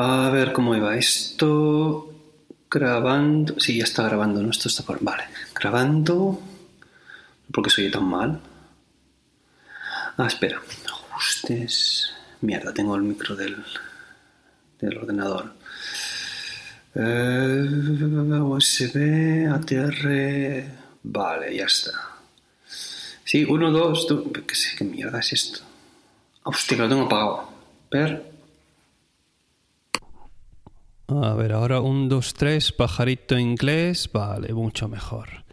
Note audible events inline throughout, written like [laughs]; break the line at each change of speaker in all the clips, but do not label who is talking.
A ver cómo iba esto. Grabando. Sí, ya está grabando, ¿no? Esto está por. Vale. Grabando. ¿Por qué soy tan mal? Ah, espera. Ajustes. Mierda, tengo el micro del, del ordenador. Eh, USB, ATR. Vale, ya está. Sí, uno, dos, ¿Qué, sé, ¿Qué mierda es esto? Hostia, que lo tengo apagado. Per.
A ver, ahora un, dos, tres, pajarito inglés. Vale, mucho mejor.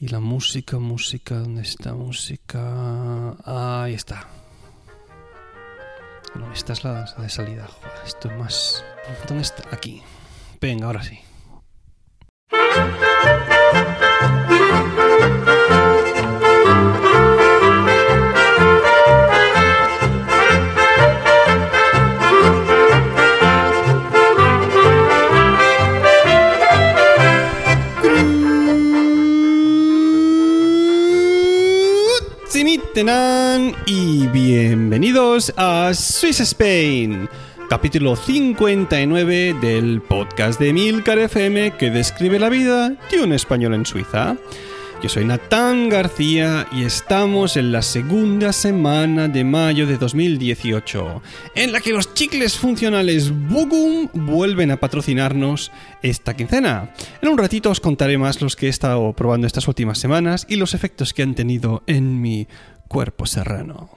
Y la música, música, ¿dónde está música? Ahí está. No, esta es la de salida. esto es más... ¿Dónde está? Aquí. Venga, ahora sí. Y bienvenidos a Swiss Spain, capítulo 59 del podcast de Milcar FM que describe la vida de un español en Suiza. Yo soy Natán García y estamos en la segunda semana de mayo de 2018, en la que los chicles funcionales Bugum vuelven a patrocinarnos esta quincena. En un ratito os contaré más los que he estado probando estas últimas semanas y los efectos que han tenido en mi cuerpo serrano.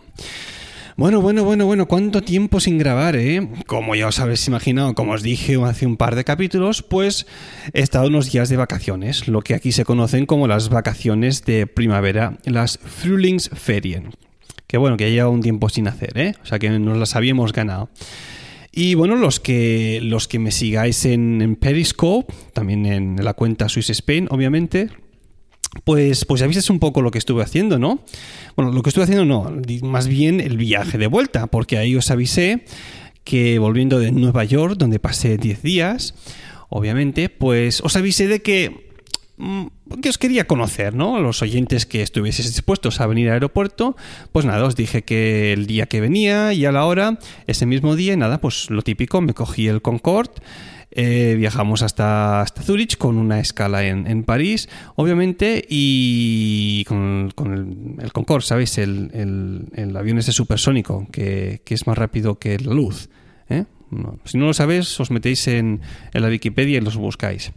Bueno, bueno, bueno, bueno, ¿cuánto tiempo sin grabar, eh? Como ya os habéis imaginado, como os dije hace un par de capítulos, pues he estado unos días de vacaciones, lo que aquí se conocen como las vacaciones de primavera, las Frühlingsferien. Que bueno, que lleva un tiempo sin hacer, ¿eh? O sea que nos las habíamos ganado. Y bueno, los que, los que me sigáis en, en Periscope, también en la cuenta Swiss Spain, obviamente, pues, pues avisas un poco lo que estuve haciendo, ¿no? Bueno, lo que estuve haciendo no, más bien el viaje de vuelta, porque ahí os avisé que volviendo de Nueva York, donde pasé 10 días, obviamente, pues os avisé de que, mm, que os quería conocer, ¿no? Los oyentes que estuvieseis dispuestos a venir al aeropuerto, pues nada, os dije que el día que venía y a la hora, ese mismo día, nada, pues lo típico, me cogí el Concorde, eh, viajamos hasta, hasta Zurich con una escala en, París, obviamente, y con, el, Concorde, ¿sabéis? El, avión ese supersónico que, es más rápido que la luz. ¿eh? si no lo sabéis, os metéis en, la Wikipedia y los buscáis.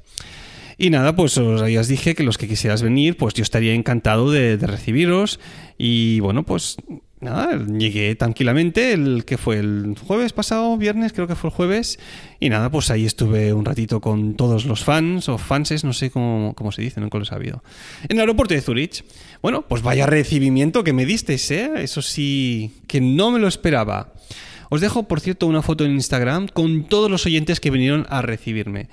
Y nada, pues os, dije que los que quisieras venir, pues yo estaría encantado de recibiros. Y bueno, pues nada, llegué tranquilamente, el que fue el jueves pasado, viernes, creo que fue el jueves, y nada, pues ahí estuve un ratito con todos los fans o fanses, no sé cómo, se dice, nunca lo he sabido. En el aeropuerto de Zurich. Bueno, pues vaya recibimiento que me disteis, ¿eh? Eso sí, que no me lo esperaba. Os dejo, por cierto, una foto en Instagram con todos los oyentes que vinieron a recibirme.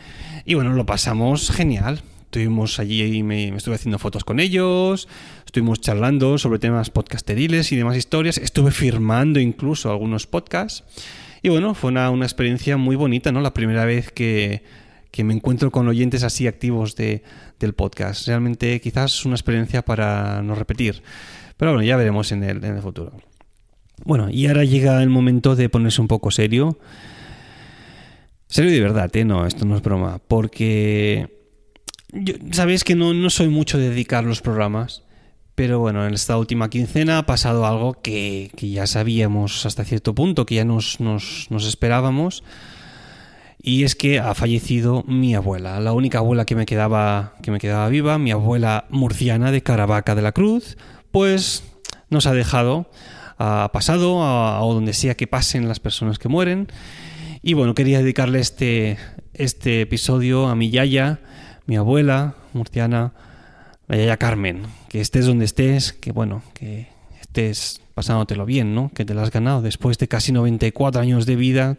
Y bueno, lo pasamos genial. Estuvimos allí y me, estuve haciendo fotos con ellos, estuvimos charlando sobre temas podcasteriles y demás historias, estuve firmando incluso algunos podcasts. Y bueno, fue una, experiencia muy bonita, ¿no? La primera vez que, me encuentro con oyentes así activos de, del podcast. Realmente quizás una experiencia para no repetir. Pero bueno, ya veremos en el, en el futuro. Bueno, y ahora llega el momento de ponerse un poco serio. Serio de verdad, ¿eh? No, esto no es broma. Porque Sabéis que no, soy mucho de dedicar los programas, pero bueno, en esta última quincena ha pasado algo que, ya sabíamos hasta cierto punto, que ya nos, esperábamos. Y es que ha fallecido mi abuela, la única abuela que me quedaba, que me quedaba viva, mi abuela murciana de Caravaca de la Cruz, pues nos ha dejado, ha pasado a, donde sea que pasen las personas que mueren. Y bueno, quería dedicarle este, este episodio a mi yaya, mi abuela murciana, la Yaya Carmen, que estés donde estés, que bueno, que estés pasándotelo bien, ¿no? Que te lo has ganado después de casi 94 años de vida,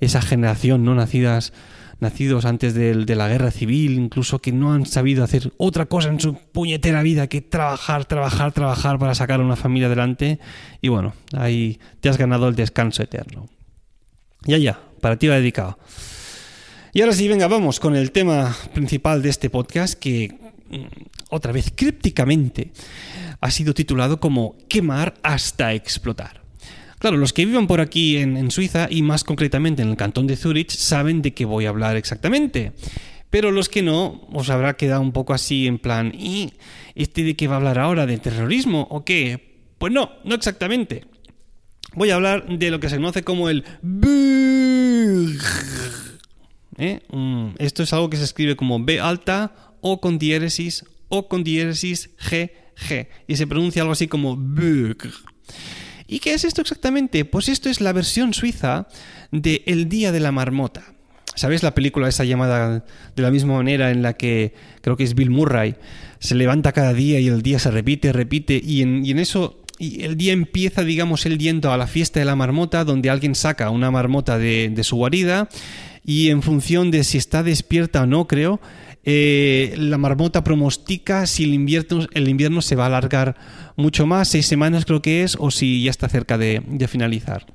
esa generación no nacidas nacidos antes de, la guerra civil, incluso que no han sabido hacer otra cosa en su puñetera vida que trabajar, trabajar, trabajar para sacar a una familia adelante. Y bueno, ahí te has ganado el descanso eterno. Ya, ya, para ti va dedicado. Y ahora sí, venga, vamos con el tema principal de este podcast que, mm, otra vez crípticamente, ha sido titulado como Quemar hasta explotar. Claro, los que vivan por aquí en, en Suiza y más concretamente en el cantón de Zurich saben de qué voy a hablar exactamente. Pero los que no, os habrá quedado un poco así en plan, ¿y este de qué va a hablar ahora? ¿De terrorismo o qué? Pues no, no exactamente. Voy a hablar de lo que se conoce como el ¿Eh? Esto es algo que se escribe como B alta o con diéresis o con diéresis G, G. Y se pronuncia algo así como Bug. ¿Y qué es esto exactamente? Pues esto es la versión suiza de El Día de la Marmota. ¿Sabéis la película esa llamada de la misma manera en la que creo que es Bill Murray? Se levanta cada día y el día se repite, repite y en, eso y el día empieza, digamos, el yendo a la fiesta de la marmota, donde alguien saca una marmota de, su guarida y en función de si está despierta o no, creo, eh, la marmota pronostica si el invierno, el invierno se va a alargar mucho más, seis semanas creo que es, o si ya está cerca de finalizar.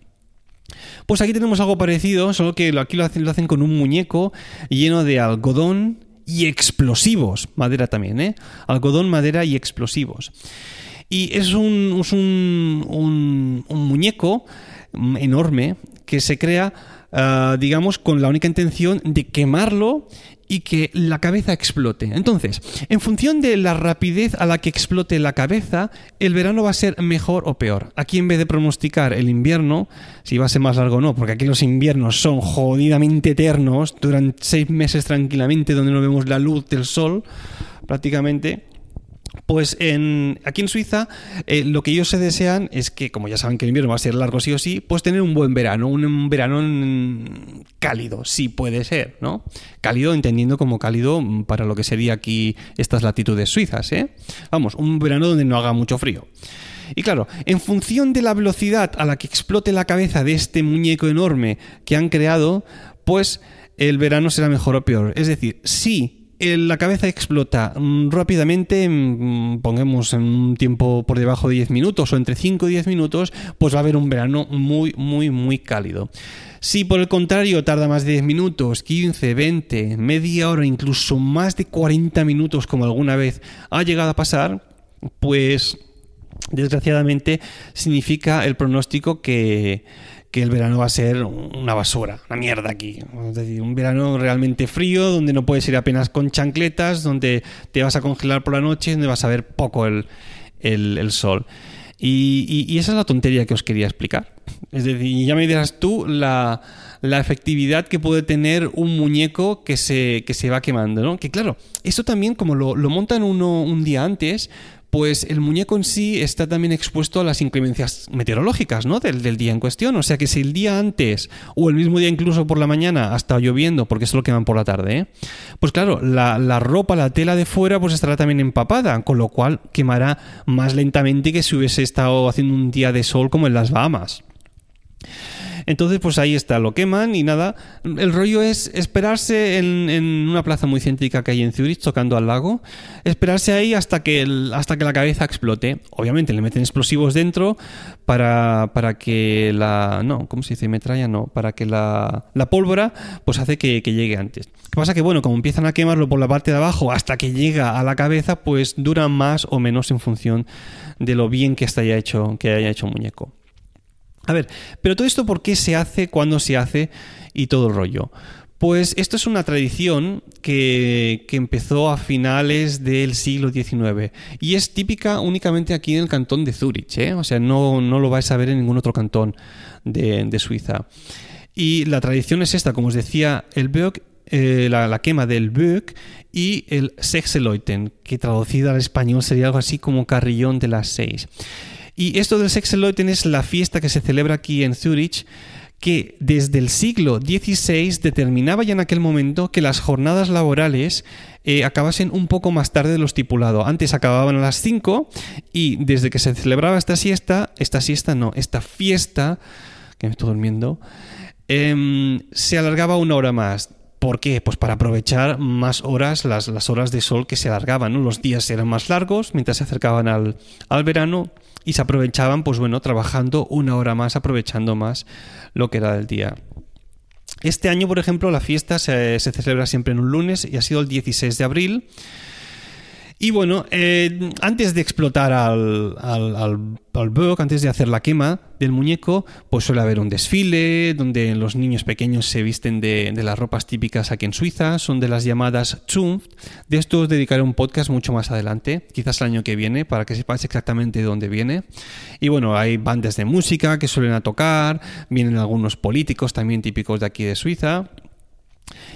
Pues aquí tenemos algo parecido, solo que aquí lo hacen, lo hacen con un muñeco lleno de algodón y explosivos. Madera también, ¿eh? Algodón, madera y explosivos. Y es un, es un, un, un muñeco enorme que se crea, uh, digamos, con la única intención de quemarlo y que la cabeza explote. Entonces, en función de la rapidez a la que explote la cabeza, el verano va a ser mejor o peor. Aquí en vez de pronosticar el invierno, si va a ser más largo o no, porque aquí los inviernos son jodidamente eternos, duran seis meses tranquilamente donde no vemos la luz del sol prácticamente, pues aquí en Suiza eh, lo que ellos se desean es que, como ya saben que el invierno va a ser largo sí o sí, pues tener un buen verano, un, verano cálido, sí puede ser, ¿no? Cálido entendiendo como cálido para lo que sería aquí estas latitudes suizas, ¿eh? Vamos, un verano donde no haga mucho frío. Y claro, en función de la velocidad a la que explote la cabeza de este muñeco enorme que han creado, pues el verano será mejor o peor. Es decir, sí la cabeza explota mm, rápidamente, mm, pongamos en un tiempo por debajo de 10 minutos o entre 5 y 10 minutos, pues va a haber un verano muy, muy, muy cálido. Si por el contrario tarda más de 10 minutos, 15, 20, media hora, incluso más de 40 minutos como alguna vez ha llegado a pasar, pues desgraciadamente significa el pronóstico que que el verano va a ser una basura, una mierda aquí. Es decir, un verano realmente frío, donde no puedes ir apenas con chancletas, donde te vas a congelar por la noche, donde vas a ver poco el, sol. Y, esa es la tontería que os quería explicar. Es decir, ya me dirás tú la, efectividad que puede tener un muñeco que se, que se va quemando, ¿no? Que claro, esto también como lo, lo montan uno un día antes, pues el muñeco en sí está también expuesto a las inclemencias meteorológicas, ¿no? Del, día en cuestión. O sea que si el día antes o el mismo día incluso por la mañana ha estado lloviendo, porque eso lo queman por la tarde, ¿eh? pues claro, la, la, ropa, la tela de fuera, pues estará también empapada, con lo cual quemará más lentamente que si hubiese estado haciendo un día de sol como en las Bahamas. Entonces, pues ahí está, lo queman y nada. El rollo es esperarse en, una plaza muy céntrica que hay en Zurich, tocando al lago, esperarse ahí hasta que, hasta que la cabeza explote. Obviamente le meten explosivos dentro para, para que la... No, ¿cómo se dice? Metralla, no. Para que la, la pólvora pues hace que, que llegue antes. Lo que pasa que, bueno, como empiezan a quemarlo por la parte de abajo hasta que llega a la cabeza, pues dura más o menos en función de lo bien que, haya hecho, que haya hecho muñeco. A ver, pero todo esto por qué se hace, cuándo se hace y todo el rollo. Pues esto es una tradición que, empezó a finales del siglo XIX y es típica únicamente aquí en el cantón de Zurich, ¿eh? o sea, no, lo vais a ver en ningún otro cantón de, Suiza. Y la tradición es esta, como os decía, el Böck, eh, la, quema del Böck y el Sechseleuten, que traducido al español sería algo así como carrillón de las seis. Y esto del Sechseleuten es la fiesta que se celebra aquí en Zurich, que desde el siglo XVI determinaba ya en aquel momento que las jornadas laborales eh, acabasen un poco más tarde de lo estipulado. Antes acababan a las 5 y desde que se celebraba esta siesta, esta siesta no, esta fiesta, que me estoy durmiendo, em, se alargaba una hora más. ¿Por qué? Pues para aprovechar más horas, las, las horas de sol que se alargaban. Los días eran más largos mientras se acercaban al, al verano y se aprovechaban, pues bueno, trabajando una hora más, aprovechando más lo que era del día. Este año, por ejemplo, la fiesta se, celebra siempre en un lunes y ha sido el 16 de abril. Y bueno, eh, antes de explotar al, al, al, bug, antes de hacer la quema del muñeco, pues suele haber un desfile donde los niños pequeños se visten de, las ropas típicas aquí en Suiza, son de las llamadas Zunft. De esto os dedicaré un podcast mucho más adelante, quizás el año que viene, para que sepáis exactamente de dónde viene. Y bueno, hay bandas de música que suelen a tocar, vienen algunos políticos también típicos de aquí de Suiza.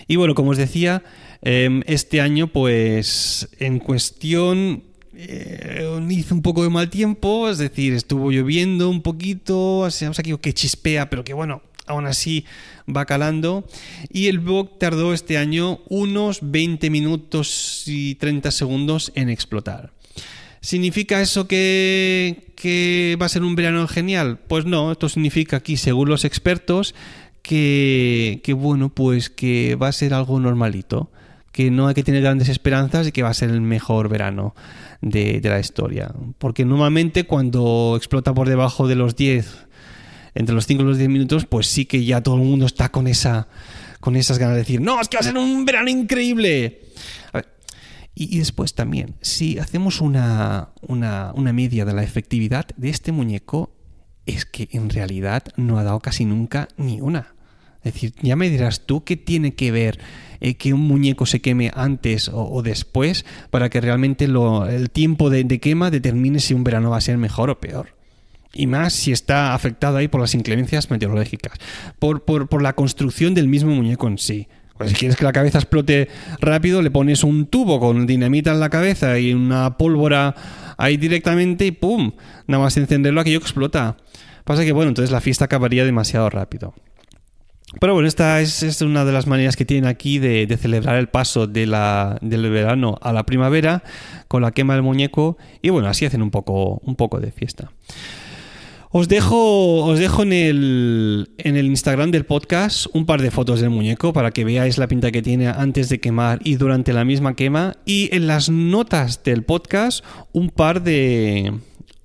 Y bueno, como os decía, este año, pues en cuestión eh, hizo un poco de mal tiempo, es decir, estuvo lloviendo un poquito, vamos aquí que chispea, pero que bueno, aún así va calando. Y el bug tardó este año unos 20 minutos y 30 segundos en explotar. ¿Significa eso que, que va a ser un verano genial? Pues no, esto significa aquí, según los expertos, que, bueno, pues que va a ser algo normalito, que no hay que tener grandes esperanzas y que va a ser el mejor verano de, la historia. Porque normalmente cuando explota por debajo de los 10, entre los 5 y los 10 minutos, pues sí que ya todo el mundo está con esa con esas ganas de decir, no, es que va a ser un verano increíble. y, después también, si hacemos una, una, una media de la efectividad de este muñeco, es que en realidad no ha dado casi nunca ni una. Es decir, ya me dirás tú qué tiene que ver eh, que un muñeco se queme antes o, después para que realmente el tiempo de, quema determine si un verano va a ser mejor o peor. Y más si está afectado ahí por las inclemencias meteorológicas, por, por, la construcción del mismo muñeco en sí. Pues si quieres que la cabeza explote rápido, le pones un tubo con dinamita en la cabeza y una pólvora ahí directamente y ¡pum! Nada más encenderlo aquello explota. Pasa que, bueno, entonces la fiesta acabaría demasiado rápido. Pero bueno, esta es, una de las maneras que tienen aquí de, celebrar el paso del verano a la primavera con la quema del muñeco y bueno, así hacen un poco, de fiesta. Os dejo, os dejo en el Instagram del podcast un par de fotos del muñeco para que veáis la pinta que tiene antes de quemar y durante la misma quema. Y en las notas del podcast un par de,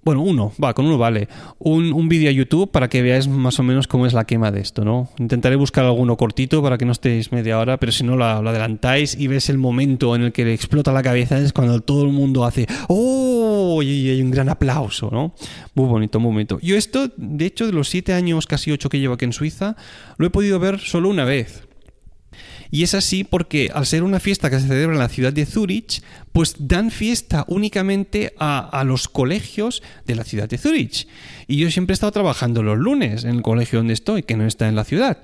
bueno, uno, va, con uno vale. Un, vídeo a YouTube para que veáis más o menos cómo es la quema de esto, ¿no? Intentaré buscar alguno cortito para que no estéis media hora, pero si no lo, adelantáis y ves el momento en el que le explota la cabeza, es cuando todo el mundo hace ¡Oh! Y hay un gran aplauso, ¿no? Muy bonito, muy bonito. Yo esto, de hecho, de los siete años, casi ocho que llevo aquí en Suiza, lo he podido ver solo una vez. Y es así porque al ser una fiesta que se celebra en la ciudad de Zurich, pues dan fiesta únicamente a, los colegios de la ciudad de Zurich. Y yo siempre he estado trabajando los lunes en el colegio donde estoy, que no está en la ciudad.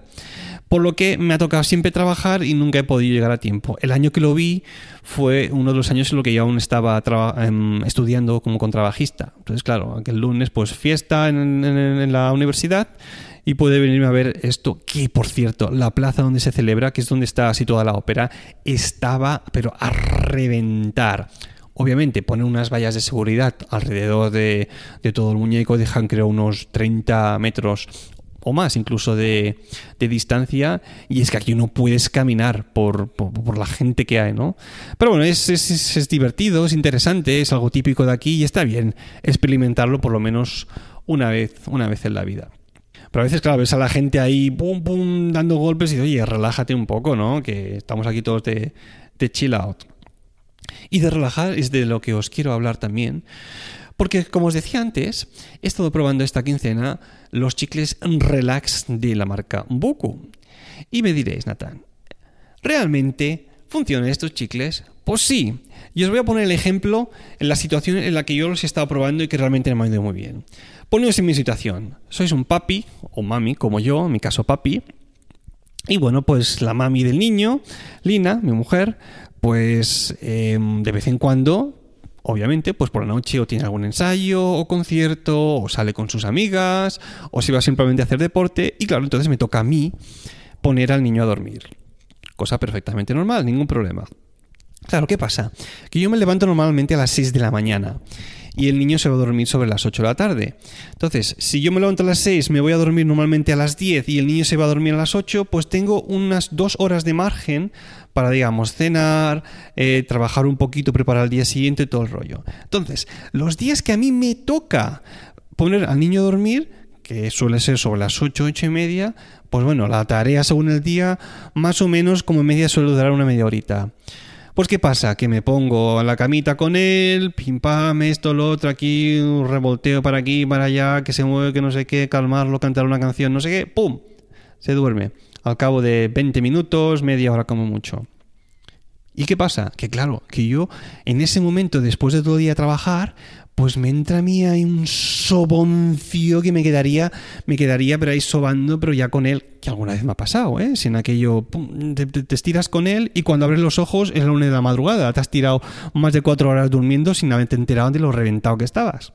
Por lo que me ha tocado siempre trabajar y nunca he podido llegar a tiempo. El año que lo vi fue uno de los años en los que yo aún estaba em, estudiando como contrabajista. Entonces, claro, aquel lunes, pues fiesta en la universidad y puede venirme a ver esto, que por cierto, la plaza donde se celebra, que es donde está situada la ópera, estaba pero a reventar. Obviamente ponen unas vallas de seguridad alrededor de, todo el muñeco, dejan creo unos 30 metros o más incluso de, distancia y es que aquí no puedes caminar por, la gente que hay, ¿no? Pero bueno, es, es, es, divertido, es interesante, es algo típico de aquí y está bien experimentarlo por lo menos una vez, una vez en la vida. Pero a veces, claro, ves a la gente ahí, pum, pum, dando golpes y oye, relájate un poco, ¿no? Que estamos aquí todos de, chill out. Y de relajar es de lo que os quiero hablar también. Porque, como os decía antes, he estado probando esta quincena los chicles Relax de la marca Boku. Y me diréis, Nathan, ¿realmente funcionan estos chicles? Pues sí. Y os voy a poner el ejemplo en la situación en la que yo los he estado probando y que realmente me ha ido muy bien. Poneos en mi situación. Sois un papi o mami, como yo, en mi caso papi. Y bueno, pues la mami del niño, Lina, mi mujer, pues em, de vez en cuando, obviamente, pues por la noche o tiene algún ensayo o concierto, o sale con sus amigas, o se va simplemente a hacer deporte. Y claro, entonces me toca a mí poner al niño a dormir. Cosa perfectamente normal, ningún problema. Claro, ¿qué pasa? Que yo me levanto normalmente a las 6 de la mañana y el niño se va a dormir sobre las 8 de la tarde. Entonces, si yo me levanto a las 6, me voy a dormir normalmente a las 10 y el niño se va a dormir a las 8, pues tengo unas dos horas de margen para, digamos, cenar, eh, trabajar un poquito, preparar el día siguiente, todo el rollo. Entonces, los días que a mí me toca poner al niño a dormir, que suele ser sobre las 8, 8 y media, pues bueno, la tarea según el día, más o menos como media suele durar una media horita. Pues ¿qué pasa? Que me pongo a la camita con él, pim pam, esto, lo otro, aquí, un revolteo para aquí, para allá, que se mueve, que no sé qué, calmarlo, cantar una canción, no sé qué, ¡pum! Se duerme. Al cabo de 20 minutos, media hora como mucho. ¿Y qué pasa? Que claro, que yo en ese momento, después de todo el día trabajar, pues me entra a mí ahí un soboncio que me quedaría, me quedaría pero ahí sobando, pero ya con él, que alguna vez me ha pasado, ¿eh? Si en aquello te, te, estiras con él y cuando abres los ojos es la una de la madrugada, te has tirado más de cuatro horas durmiendo sin haberte enterado de lo reventado que estabas.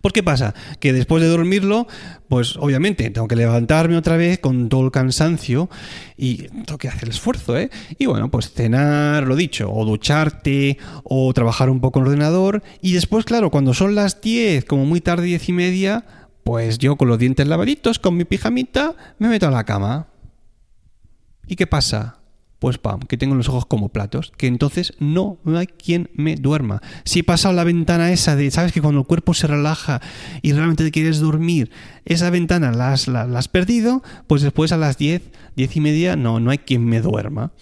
¿Por qué pasa? Que después de dormirlo, pues obviamente tengo que levantarme otra vez con todo el cansancio y tengo que hacer el esfuerzo, ¿eh? Y bueno, pues cenar, lo dicho, o ducharte, o trabajar un poco en el ordenador. Y después, claro, cuando son las 10, como muy tarde, 10 y media, pues yo con los dientes lavaditos, con mi pijamita, me meto a la cama. ¿Y qué pasa? Pues pam, que tengo los ojos como platos, que entonces no, hay quien me duerma. Si he pasado la ventana esa de, sabes que cuando el cuerpo se relaja y realmente te quieres dormir, esa ventana la has, la, has perdido, pues después a las 10, 10 y media, no, no hay quien me duerma.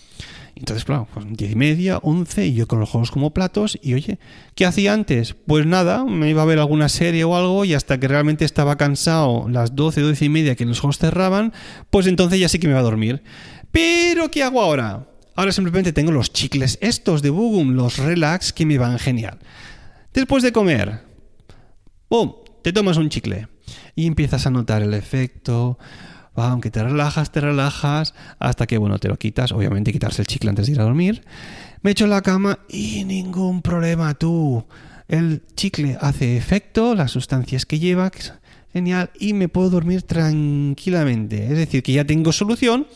Entonces, claro, pues 10 y media, 11 y yo con los ojos como platos y oye, ¿qué hacía antes? Pues nada, me iba a ver alguna serie o algo y hasta que realmente estaba cansado, las 12, 12 y media que los ojos cerraban, pues entonces ya sí que me iba a dormir. Pero, ¿qué hago ahora? Ahora simplemente tengo los chicles estos de Bugum, los relax, que me van genial. Después de comer, ¡pum! Te tomas un chicle y empiezas a notar el efecto. Aunque te relajas, te relajas, hasta que, bueno, te lo quitas. Obviamente quitarse el chicle antes de ir a dormir. Me echo en la cama y ningún problema, tú. El chicle hace efecto, las sustancias que lleva, genial, y me puedo dormir tranquilamente. Es decir, que ya tengo solución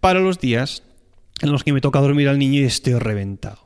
para los días en los que me toca dormir al niño y estoy reventado.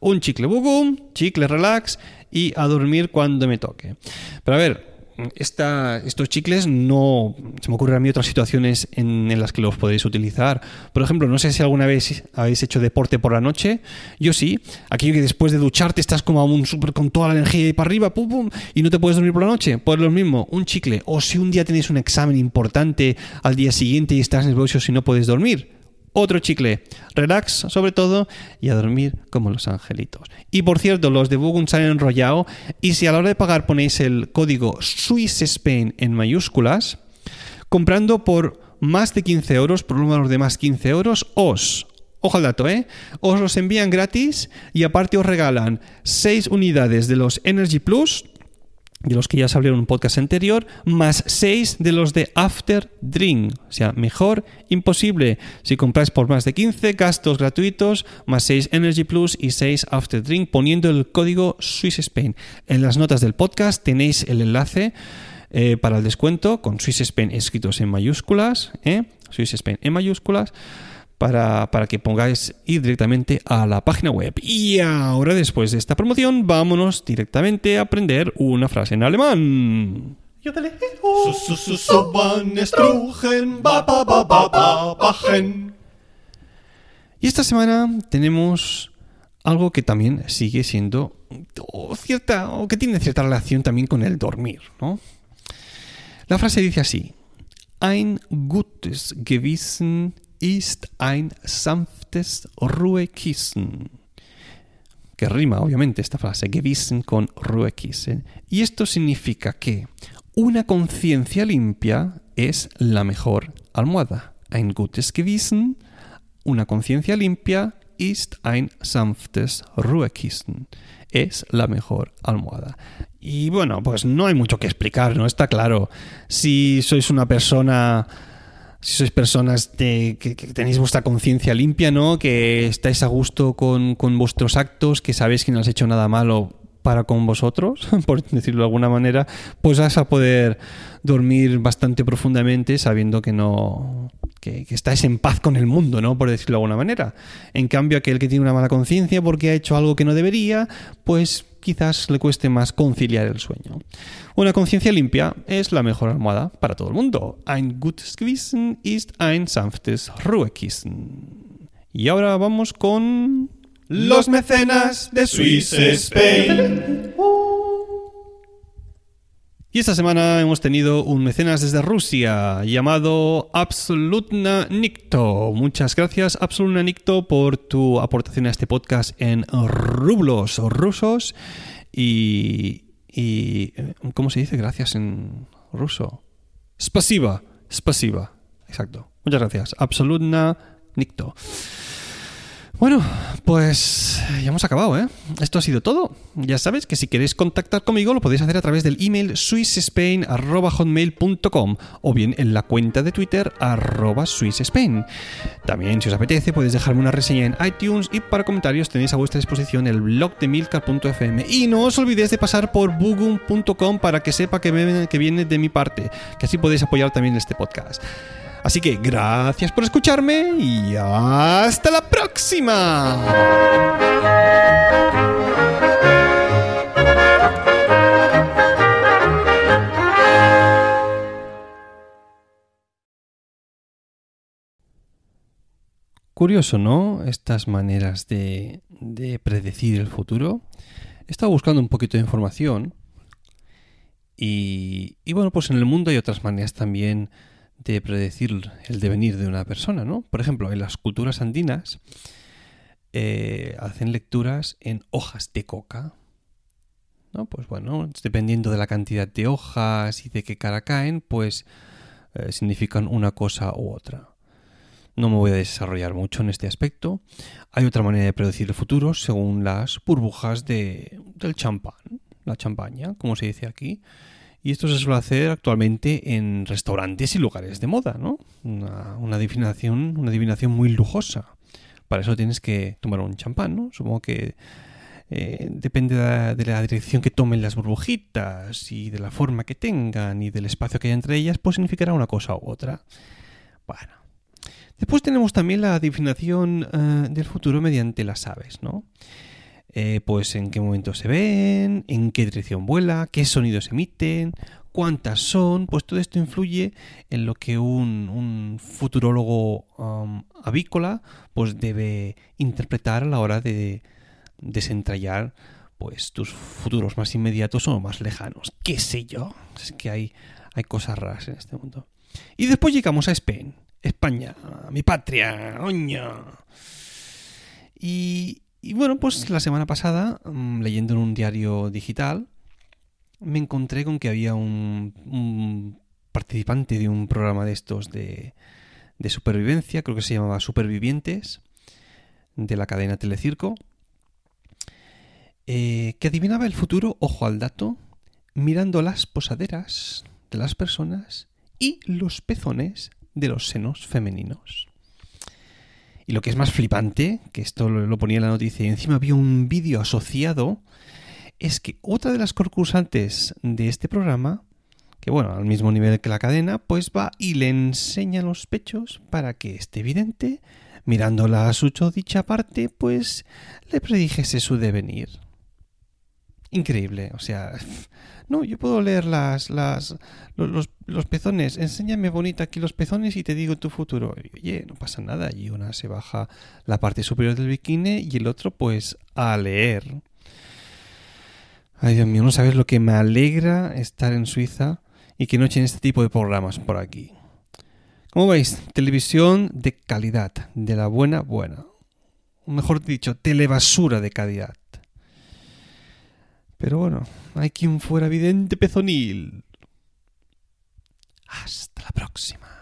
Un chicle bugum, chicle relax y a dormir cuando me toque. Pero a ver, estos chicles no. Se me ocurren a mí otras situaciones en, las que los podéis utilizar. Por ejemplo, no sé si alguna vez habéis hecho deporte por la noche. Yo sí. Aquello que después de ducharte estás como un super con toda la energía para arriba, pum, pum, y no te puedes dormir por la noche. Pues lo mismo, un chicle. O si un día tenéis un examen importante al día siguiente y estás nervioso y no puedes dormir otro chicle. Relax, sobre todo, y a dormir como los angelitos. Y por cierto, los de Bugun se han enrollado. Y si a la hora de pagar ponéis el código SwissSpain en mayúsculas, comprando por más de 15 euros, por un valor de más 15 euros, os Ojo al dato, ¿eh? Os los envían gratis y aparte os regalan 6 unidades de los Energy Plus de los que ya salieron en un podcast anterior, más 6 de los de After Drink. O sea, mejor imposible. Si compráis por más de 15, gastos gratuitos, más 6 Energy Plus y 6 After Drink, poniendo el código Swiss Spain. En las notas del podcast tenéis el enlace eh, para el descuento con Swiss Spain escritos en mayúsculas, ¿eh? Swiss Spain en mayúsculas para, que pongáis ir directamente a la página web. Y ahora, después de esta promoción, vámonos directamente a aprender una frase en alemán. Y esta semana tenemos algo que también sigue siendo cierta o que tiene cierta relación también con el dormir, ¿no? La frase dice así: Ein gutes Gewissen ist ein sanftes Ruhekissen. Que rima, obviamente, esta frase, Gewissen con Ruhekissen. Y esto significa que una conciencia limpia es la mejor almohada. Ein gutes Gewissen, una conciencia limpia, ist ein sanftes Ruhekissen. Es la mejor almohada. Y bueno, pues no hay mucho que explicar, ¿no? Está claro. Si sois una persona si sois personas que, tenéis vuestra conciencia limpia, ¿no? Que estáis a gusto con, vuestros actos, que sabéis que no has hecho nada malo para con vosotros, [laughs] por decirlo de alguna manera, pues vas a poder dormir bastante profundamente sabiendo que no. Que, que, estáis en paz con el mundo, ¿no? Por decirlo de alguna manera. En cambio, aquel que tiene una mala conciencia porque ha hecho algo que no debería, pues quizás le cueste más conciliar el sueño. Una conciencia limpia es la mejor almohada para todo el mundo. Ein gutes Gewissen ist ein sanftes Ruhekissen. Y ahora vamos con...
Los mecenas de Swiss Spain.
Y esta semana hemos tenido un mecenas desde Rusia llamado Absolutna Nikto. Muchas gracias Absolutna Nikto por tu aportación a este podcast en rublos rusos y, y ¿cómo se dice gracias en ruso? Spasiba, spasiba. Exacto. Muchas gracias. Absolutna Nikto. Bueno, pues ya hemos acabado, ¿eh? Esto ha sido todo. Ya sabes que si queréis contactar conmigo lo podéis hacer a través del email swissspain.hotmail.com o bien en la cuenta de Twitter arroba swissspain. También, si os apetece, podéis dejarme una reseña en iTunes y para comentarios tenéis a vuestra disposición el blog de milcar.fm. Y no os olvidéis de pasar por bugum.com para que sepa que, que viene de mi parte, que así podéis apoyar también este podcast. Así que gracias por escucharme y hasta la próxima. Curioso, ¿no? Estas maneras de, predecir el futuro. He estado buscando un poquito de información y, y, bueno, pues en el mundo hay otras maneras también de predecir el devenir de una persona, ¿no? Por ejemplo, en las culturas andinas eh, hacen lecturas en hojas de coca, ¿no? Pues bueno, dependiendo de la cantidad de hojas y de qué cara caen, pues eh, significan una cosa u otra. No me voy a desarrollar mucho en este aspecto. Hay otra manera de predecir el futuro según las burbujas de, del champán, la champaña, como se dice aquí. Y esto se suele hacer actualmente en restaurantes y lugares de moda, ¿no? Una, adivinación, una adivinación muy lujosa. Para eso tienes que tomar un champán, ¿no? Supongo que eh, depende de la, dirección que tomen las burbujitas y de la forma que tengan y del espacio que hay entre ellas, pues significará una cosa u otra. Bueno. Después tenemos también la adivinación eh, del futuro mediante las aves, ¿no? Eh, pues en qué momento se ven, en qué dirección vuela, qué sonidos emiten, cuántas son, pues todo esto influye en lo que un, futurólogo um, avícola pues debe interpretar a la hora de desentrañar pues tus futuros más inmediatos o más lejanos. ¿Qué sé yo? Es que hay, hay cosas raras en este mundo. Y después llegamos a Spain, España, mi patria, oña. Y, y bueno, pues la semana pasada, mm, leyendo en un diario digital, me encontré con que había un, participante de un programa de estos de, de, supervivencia, creo que se llamaba Supervivientes, de la cadena Telecirco, eh, que adivinaba el futuro, ojo al dato, mirando las posaderas de las personas y los pezones de los senos femeninos. Y lo que es más flipante, que esto lo, ponía en la noticia y encima había un vídeo asociado, es que otra de las concursantes de este programa, que bueno, al mismo nivel que la cadena, pues va y le enseña los pechos para que esté evidente, mirándola a su dicha parte, pues le predijese su devenir. Increíble, o sea, [laughs] no, yo puedo leer las, las, los, los, pezones. Enséñame bonita aquí los pezones y te digo tu futuro. oye, no pasa nada. Y una se baja la parte superior del bikini y el otro, pues, a leer. Ay, Dios mío, no sabes lo que me alegra estar en Suiza y que no echen este tipo de programas por aquí. Como veis, televisión de calidad, de la buena, buena. Mejor dicho, telebasura de calidad. Pero bueno, hay quien fuera vidente pezonil. Hasta la próxima.